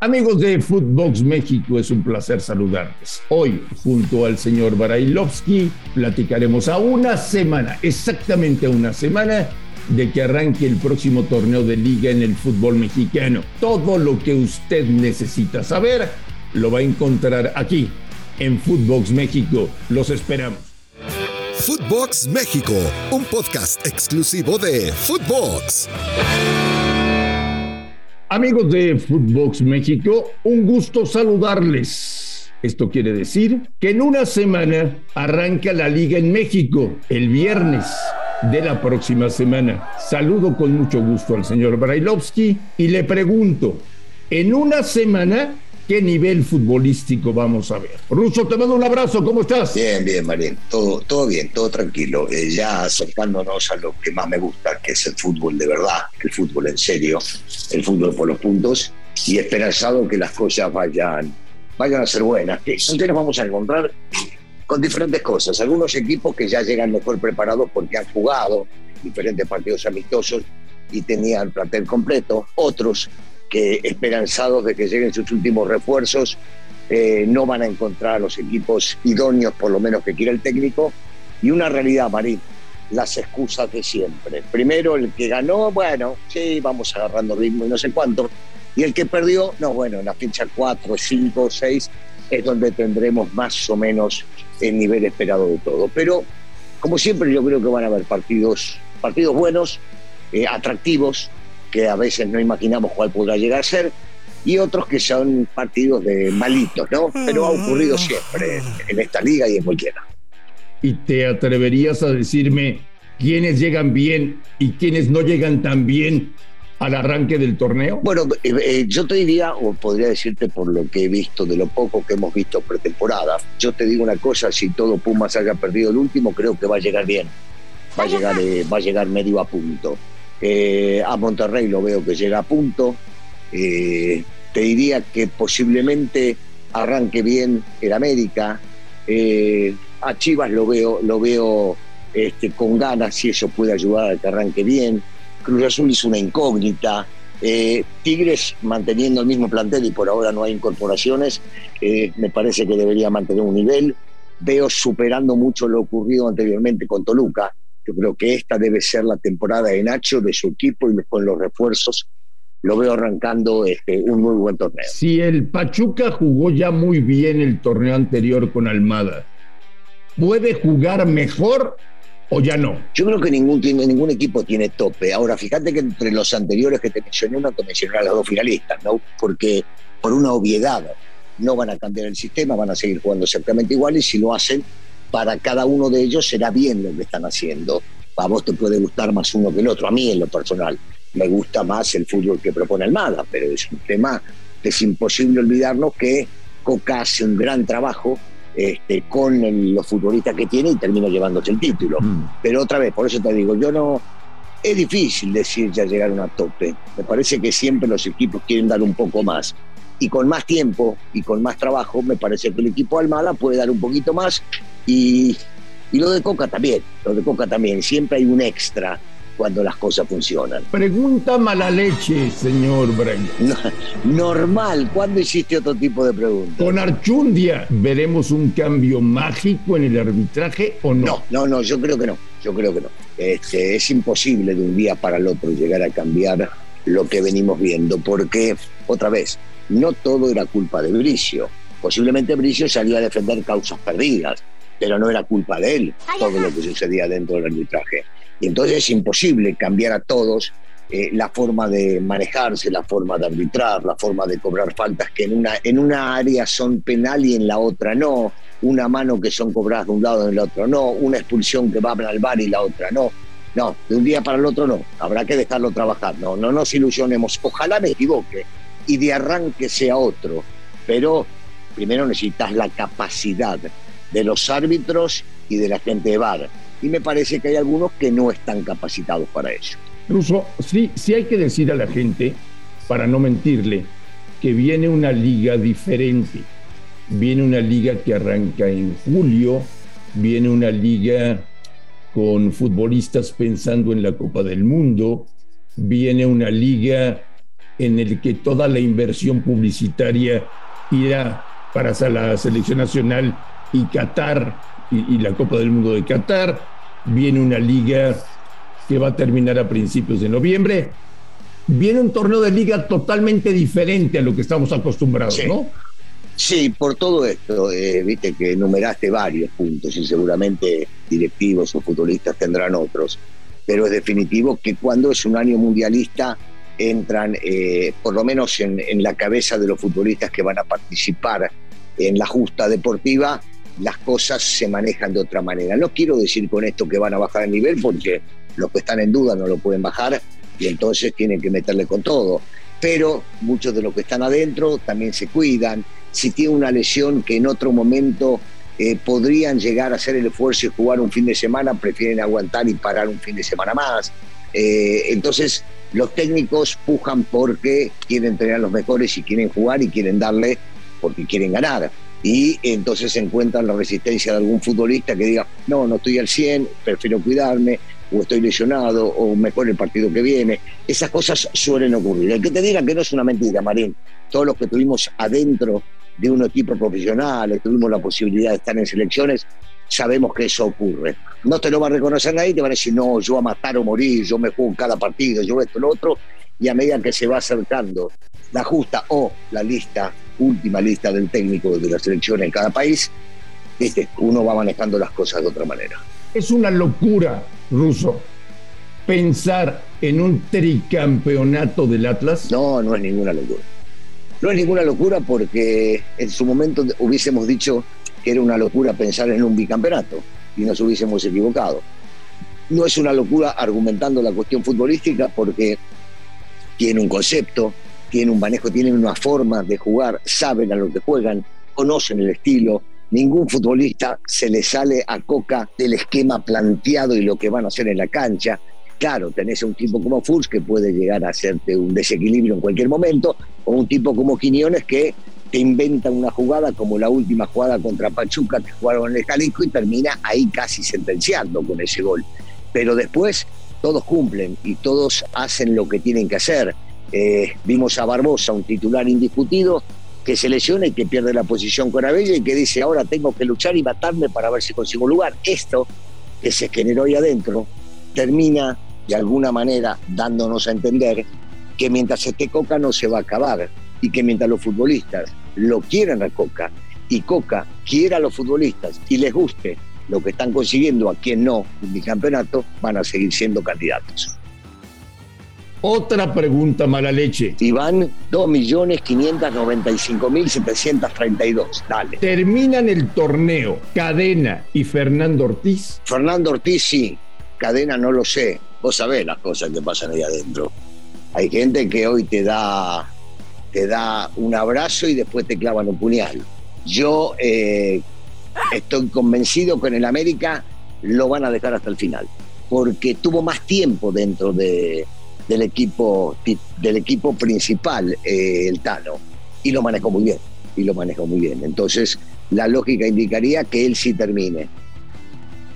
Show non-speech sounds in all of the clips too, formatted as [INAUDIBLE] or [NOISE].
Amigos de Footbox México, es un placer saludarles. Hoy, junto al señor Barailovsky, platicaremos a una semana, exactamente a una semana, de que arranque el próximo torneo de liga en el fútbol mexicano. Todo lo que usted necesita saber lo va a encontrar aquí, en Footbox México. Los esperamos. Footbox México, un podcast exclusivo de Footbox. Amigos de Footbox México, un gusto saludarles. Esto quiere decir que en una semana arranca la liga en México, el viernes de la próxima semana. Saludo con mucho gusto al señor Brailovsky y le pregunto, en una semana qué nivel futbolístico vamos a ver. Ruso, te mando un abrazo, ¿cómo estás? Bien, bien, Marín, todo, todo bien, todo tranquilo. Eh, ya acercándonos a lo que más me gusta, que es el fútbol de verdad, el fútbol en serio, el fútbol por los puntos, y esperanzado que las cosas vayan, vayan a ser buenas. Que nos vamos a encontrar con diferentes cosas. Algunos equipos que ya llegan mejor preparados porque han jugado diferentes partidos amistosos y tenían el plantel completo. Otros que esperanzados de que lleguen sus últimos refuerzos, eh, no van a encontrar a los equipos idóneos, por lo menos que quiere el técnico. Y una realidad, Marín, las excusas de siempre. Primero, el que ganó, bueno, sí, vamos agarrando ritmo y no sé cuánto. Y el que perdió, no, bueno, en la fecha 4, 5, 6 es donde tendremos más o menos el nivel esperado de todo. Pero, como siempre, yo creo que van a haber partidos, partidos buenos, eh, atractivos, que a veces no imaginamos cuál podrá llegar a ser, y otros que son partidos de malitos, ¿no? Pero ha ocurrido siempre en esta liga y en cualquiera. ¿Y te atreverías a decirme quiénes llegan bien y quiénes no llegan tan bien al arranque del torneo? Bueno, eh, eh, yo te diría, o podría decirte por lo que he visto, de lo poco que hemos visto pretemporada, yo te digo una cosa, si todo Pumas haya perdido el último, creo que va a llegar bien, va a llegar, eh, va a llegar medio a punto. Eh, a Monterrey lo veo que llega a punto. Eh, te diría que posiblemente arranque bien el América. Eh, a Chivas lo veo, lo veo este, con ganas si eso puede ayudar a que arranque bien. Cruz Azul es una incógnita. Tigres manteniendo el mismo plantel y por ahora no hay incorporaciones, me parece que debería mantener un nivel. Veo superando mucho lo ocurrido anteriormente con Toluca, yo creo que esta debe ser la temporada de Nacho, de su equipo y con los refuerzos lo veo arrancando este, un muy buen torneo. Si el Pachuca jugó ya muy bien el torneo anterior con Almada, ¿puede jugar mejor o ya no? Yo creo que ningún, ningún equipo tiene tope. Ahora, fíjate que entre los anteriores que te mencioné, no te mencioné a los dos finalistas, ¿no? Porque por una obviedad no van a cambiar el sistema, van a seguir jugando exactamente igual y si lo hacen para cada uno de ellos será bien lo que están haciendo. A vos te puede gustar más uno que el otro. A mí, en lo personal, me gusta más el fútbol que propone Almada, pero es un tema que es imposible olvidarnos que Coca hace un gran trabajo este, con los futbolistas que tiene y termina llevándose el título. Mm. Pero otra vez, por eso te digo, yo no. Es difícil decir ya llegar a tope. Me parece que siempre los equipos quieren dar un poco más y con más tiempo y con más trabajo, me parece que el equipo Almada puede dar un poquito más y, y lo de Coca también, lo de Coca también, siempre hay un extra cuando las cosas funcionan. Pregunta mala leche, señor Brian. normal, ¿cuándo hiciste otro tipo de preguntas? Con Archundia, ¿veremos un cambio mágico en el arbitraje o no? No, no, no, yo creo que no, yo creo que no. Este, es imposible de un día para el otro llegar a cambiar lo que venimos viendo, porque, otra vez, no todo era culpa de Bricio. Posiblemente Bricio salía a defender causas perdidas, pero no era culpa de él todo lo que sucedía dentro del arbitraje. Y entonces es imposible cambiar a todos eh, la forma de manejarse, la forma de arbitrar, la forma de cobrar faltas que en una, en una área son penal y en la otra no, una mano que son cobradas de un lado y en el otro no, una expulsión que va al bar y la otra no. No, de un día para el otro no, habrá que dejarlo trabajar. No, no nos ilusionemos. Ojalá me equivoque, y de arranque sea otro. Pero primero necesitas la capacidad de los árbitros y de la gente de VAR. Y me parece que hay algunos que no están capacitados para eso. Ruso, sí, sí hay que decir a la gente, para no mentirle, que viene una liga diferente. Viene una liga que arranca en julio, viene una liga con futbolistas pensando en la Copa del Mundo, viene una liga en el que toda la inversión publicitaria irá para la selección nacional y Qatar y, la Copa del Mundo de Qatar. Viene una liga que va a terminar a principios de noviembre. Viene un torneo de liga totalmente diferente a lo que estamos acostumbrados, ¿no? Sí, por todo esto, eh, viste que enumeraste varios puntos y seguramente directivos o futbolistas tendrán otros, pero es definitivo que cuando es un año mundialista entran, eh, por lo menos en, la cabeza de los futbolistas que van a participar en la justa deportiva, las cosas se manejan de otra manera. No quiero decir con esto que van a bajar el nivel porque los que están en duda no lo pueden bajar y entonces tienen que meterle con todo. Pero muchos de los que están adentro también se cuidan, si tiene una lesión que en otro momento eh, podrían llegar a hacer el esfuerzo y jugar un fin de semana, prefieren aguantar y parar un fin de semana más. Eh, entonces, los técnicos pujan porque quieren tener a los mejores y quieren jugar y quieren darle porque quieren ganar. Y entonces encuentran la resistencia de algún futbolista que diga, no, no estoy al 100, prefiero cuidarme, o estoy lesionado, o mejor el partido que viene. Esas cosas suelen ocurrir. El que te diga que no es una mentira, Marín, todos los que tuvimos adentro de un equipo profesional, tuvimos la posibilidad de estar en selecciones, sabemos que eso ocurre. No te lo va a reconocer nadie, te van a decir, no, yo a matar o morir, yo me juego en cada partido, yo esto, lo otro, y a medida que se va acercando la justa o la lista, última lista del técnico de la selección en cada país, uno va manejando las cosas de otra manera. Es una locura, Ruso, pensar en un tricampeonato del Atlas. No, no es ninguna locura. No es ninguna locura porque en su momento hubiésemos dicho que era una locura pensar en un bicampeonato y nos hubiésemos equivocado. No es una locura argumentando la cuestión futbolística porque tiene un concepto, tiene un manejo, tienen una forma de jugar, saben a lo que juegan, conocen el estilo. Ningún futbolista se le sale a coca del esquema planteado y lo que van a hacer en la cancha. Claro, tenés a un tipo como Furs que puede llegar a hacerte un desequilibrio en cualquier momento, o un tipo como Quiñones que te inventa una jugada como la última jugada contra Pachuca que jugaron en el Jalisco y termina ahí casi sentenciando con ese gol. Pero después todos cumplen y todos hacen lo que tienen que hacer. Eh, vimos a Barbosa, un titular indiscutido, que se lesiona y que pierde la posición con Abella y que dice ahora tengo que luchar y matarme para ver si consigo lugar. Esto que se generó ahí adentro termina de alguna manera dándonos a entender que mientras esté Coca no se va a acabar y que mientras los futbolistas lo quieran a Coca y Coca quiera a los futbolistas y les guste lo que están consiguiendo a quien no en mi campeonato, van a seguir siendo candidatos. Otra pregunta, mala leche. Iván, 2.595.732. Dale. ¿Terminan el torneo Cadena y Fernando Ortiz? Fernando Ortiz sí, Cadena no lo sé. Vos sabés las cosas que pasan ahí adentro. Hay gente que hoy te da, te da un abrazo y después te clavan un puñal. Yo eh, estoy convencido que en el América lo van a dejar hasta el final, porque tuvo más tiempo dentro de, del, equipo, del equipo principal, eh, el Tano, y lo manejó muy bien, y lo manejó muy bien. Entonces, la lógica indicaría que él sí termine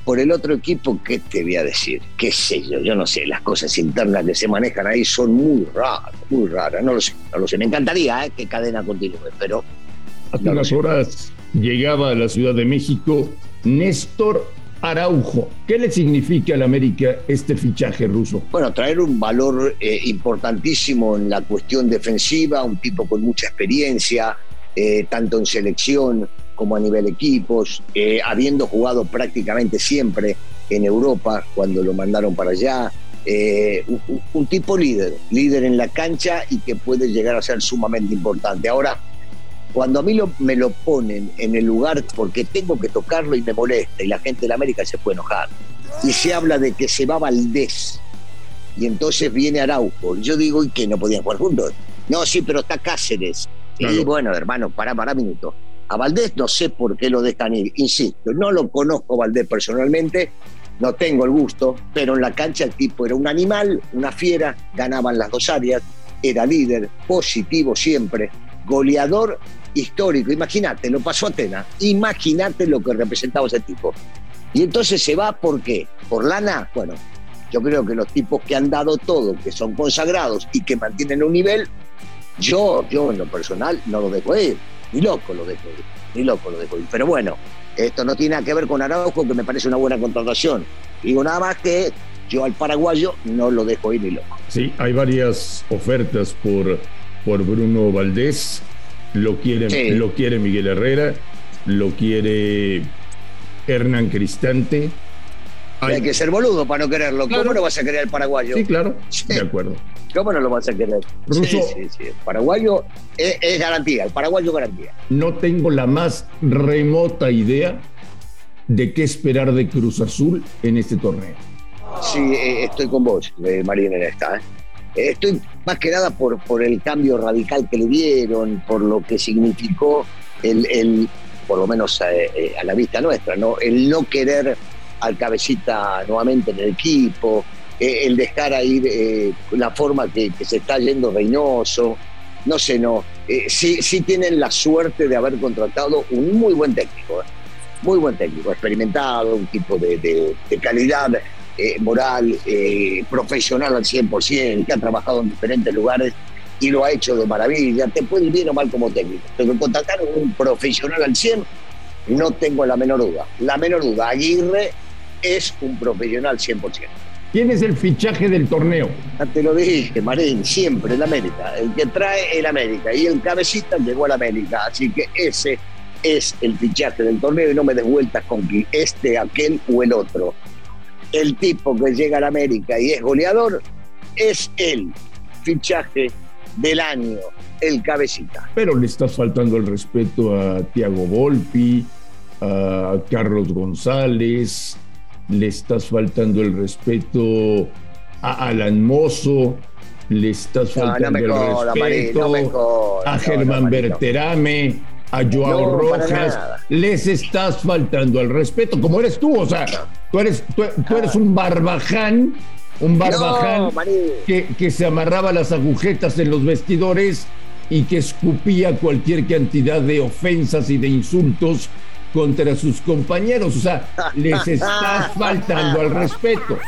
por el otro equipo, ¿qué te voy a decir? ¿Qué sé yo? Yo no sé, las cosas internas que se manejan ahí son muy raras, muy raras. No lo sé, no lo sé. Me encantaría ¿eh? que Cadena continúe, pero... Hace unas horas llegaba a la Ciudad de México Néstor Araujo. ¿Qué le significa al América este fichaje ruso? Bueno, traer un valor eh, importantísimo en la cuestión defensiva, un tipo con mucha experiencia, eh, tanto en selección como a nivel equipos, eh, habiendo jugado prácticamente siempre en Europa cuando lo mandaron para allá. Eh, un, tipo líder, líder en la cancha y que puede llegar a ser sumamente importante. Ahora, cuando a mí me lo ponen en el lugar porque tengo que tocarlo y me molesta y la gente de la América se puede enojar, y se habla de que se va Valdés y entonces viene Araujo, yo digo, ¿y que no podían jugar juntos? No, sí, pero está Cáceres. Y bueno, hermano, para, para minuto. A Valdés no sé por qué lo dejan ir, insisto, no lo conozco Valdés personalmente, no tengo el gusto, pero en la cancha el tipo era un animal, una fiera, ganaban las dos áreas, era líder, positivo siempre, goleador histórico. Imagínate, lo pasó a Atena, imagínate lo que representaba ese tipo. Y entonces se va, ¿por qué? ¿Por lana? Bueno, yo creo que los tipos que han dado todo, que son consagrados y que mantienen un nivel, Yo, yo en lo personal no lo dejo ir, ni loco lo dejo ir, ni loco lo dejo ir. Pero bueno, esto no tiene nada que ver con Araujo, que me parece una buena contratación. Digo nada más que yo al paraguayo no lo dejo ir ni loco. Sí, hay varias ofertas por, por Bruno Valdés. Lo quiere, lo quiere Miguel Herrera, lo quiere Hernán Cristante. Hay, que ser boludo para no quererlo. ¿Cómo no vas a querer al paraguayo? Sí, claro, de acuerdo. ¿Cómo no lo vas a querer? Ruso, sí, sí, sí. El paraguayo es, garantía, el paraguayo garantía. No tengo la más remota idea de qué esperar de Cruz Azul en este torneo. Sí, eh, estoy con vos, eh, Marina, en esta. ¿eh? Estoy más que nada por, por el cambio radical que le dieron, por lo que significó el, el por lo menos a, a, la vista nuestra, ¿no? El no querer al cabecita nuevamente en el equipo, eh, el dejar ahí eh, la forma que, se está yendo Reynoso. No sé, no. Eh, sí, sí tienen la suerte de haber contratado un muy buen técnico, muy buen técnico, experimentado, un tipo de, calidad moral, profesional al 100%, que ha trabajado en diferentes lugares y lo ha hecho de maravilla. Te puede ir bien o mal como técnico, pero contratar a un profesional al 100 no tengo la menor duda. La menor duda, Aguirre es un profesional 100%. ¿Quién es el fichaje del torneo? Ya te lo dije, Marín, siempre el América. El que trae el América. Y el cabecita llegó al América. Así que ese es el fichaje del torneo y no me des vueltas con que este, aquel o el otro. El tipo que llega al América y es goleador es el fichaje del año, el cabecita. Pero le estás faltando el respeto a Tiago Volpi, a Carlos González, le estás faltando el respeto a Alan Mozo, le estás faltando el respeto a Germán Berterame, a Joao Rojas, les estás faltando el respeto, como eres tú, o sea, tú eres, tú, eres un barbaján, un barbaján que, que se amarraba las agujetas en los vestidores y que escupía cualquier cantidad de ofensas y de insultos contra sus compañeros. O sea, les está [LAUGHS] faltando al respeto.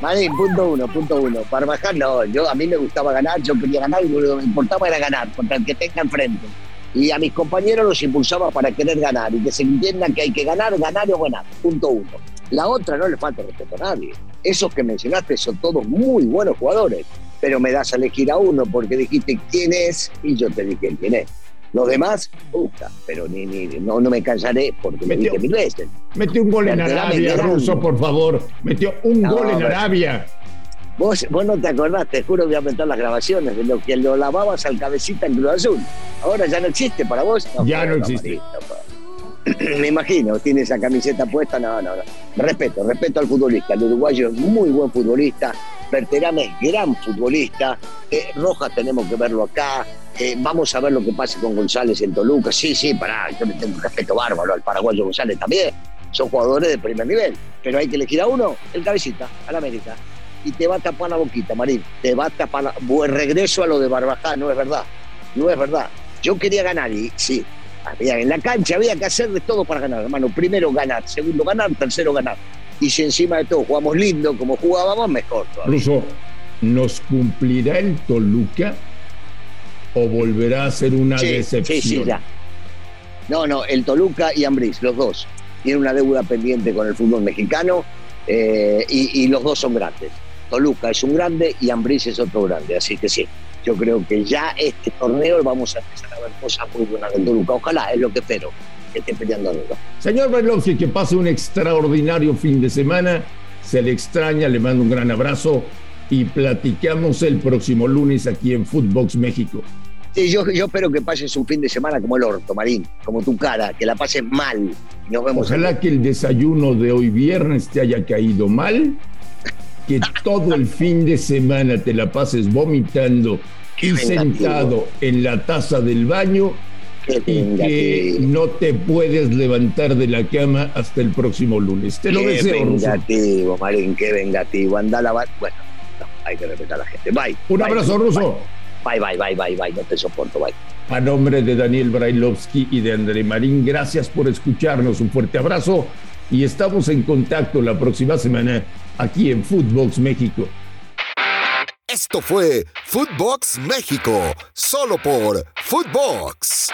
Marín, punto uno, punto uno. Para bajar, no, yo, a mí me gustaba ganar, yo quería ganar y lo que me importaba era ganar contra el que tenga enfrente. Y a mis compañeros los impulsaba para querer ganar y que se entienda que hay que ganar, ganar o ganar. Punto uno. La otra no le falta respeto a nadie. Esos que mencionaste son todos muy buenos jugadores, pero me das a elegir a uno porque dijiste quién es y yo te dije quién es. Los demás, gusta, pero ni, ni, no, no me cansaré porque me dije mil veces. Metió un gol en Arabia, Ruso, por favor. Metió un gol en Arabia. Vos, vos no te acordás, te juro que voy a meter las grabaciones de lo que lo lavabas al cabecita en Cruz Azul. Ahora ya no existe para vos. ya no existe. [CLEARS THROAT] me imagino, tiene esa camiseta puesta, no, no, no. Respeto, respeto al futbolista. El uruguayo es muy buen futbolista. Berterame es gran futbolista. Eh, Rojas tenemos que verlo acá. Eh, vamos a ver lo que pase con González en Toluca. Sí, sí, para, yo le tengo respeto bárbaro al paraguayo González también. Son jugadores de primer nivel. Pero hay que elegir a uno, el cabecita, al América. Y te va a tapar la boquita, Marín. Te va a tapar la... Buen regreso a lo de Barbajá, no es verdad. No es verdad. Yo quería ganar y sí, había, en la cancha había que hacer de todo para ganar, hermano. Primero ganar, segundo ganar, tercero ganar. Y si encima de todo jugamos lindo como jugábamos, mejor. Ruso, ¿nos cumplirá el Toluca o volverá a ser una decepción? Sí, sí, ya. No, no, el Toluca y Ambriz, los dos. Tienen una deuda pendiente con el fútbol mexicano eh, y, los dos son grandes. Toluca es un grande y Ambriz es otro grande, así que sí. Yo creo que ya este torneo vamos a empezar a ver cosas muy buenas del Toluca. Ojalá, es lo que espero, que esté peleando algo. Señor Berlowski, que pase un extraordinario fin de semana. Se le extraña, le mando un gran abrazo y platicamos el próximo lunes aquí en Footbox México. Sí, yo, yo espero que pases un fin de semana como el orto, Marín, como tu cara, que la pases mal. Nos vemos Ojalá que el desayuno de hoy viernes te haya caído mal, que [LAUGHS] todo el fin de semana te la pases vomitando y sentado en la taza del baño y que no te puedes levantar de la cama hasta el próximo lunes. Te lo qué deseo, vengativo, Marín, qué vengativo. Anda a la... Bueno, hay que respetar a la gente. Bye. Un abrazo, Ruso. Bye, bye, bye, bye, bye. No te soporto, bye. A nombre de Daniel Brailovsky y de André Marín, gracias por escucharnos. Un fuerte abrazo y estamos en contacto la próxima semana aquí en Footbox México. Esto fue Footbox México, solo por Footbox.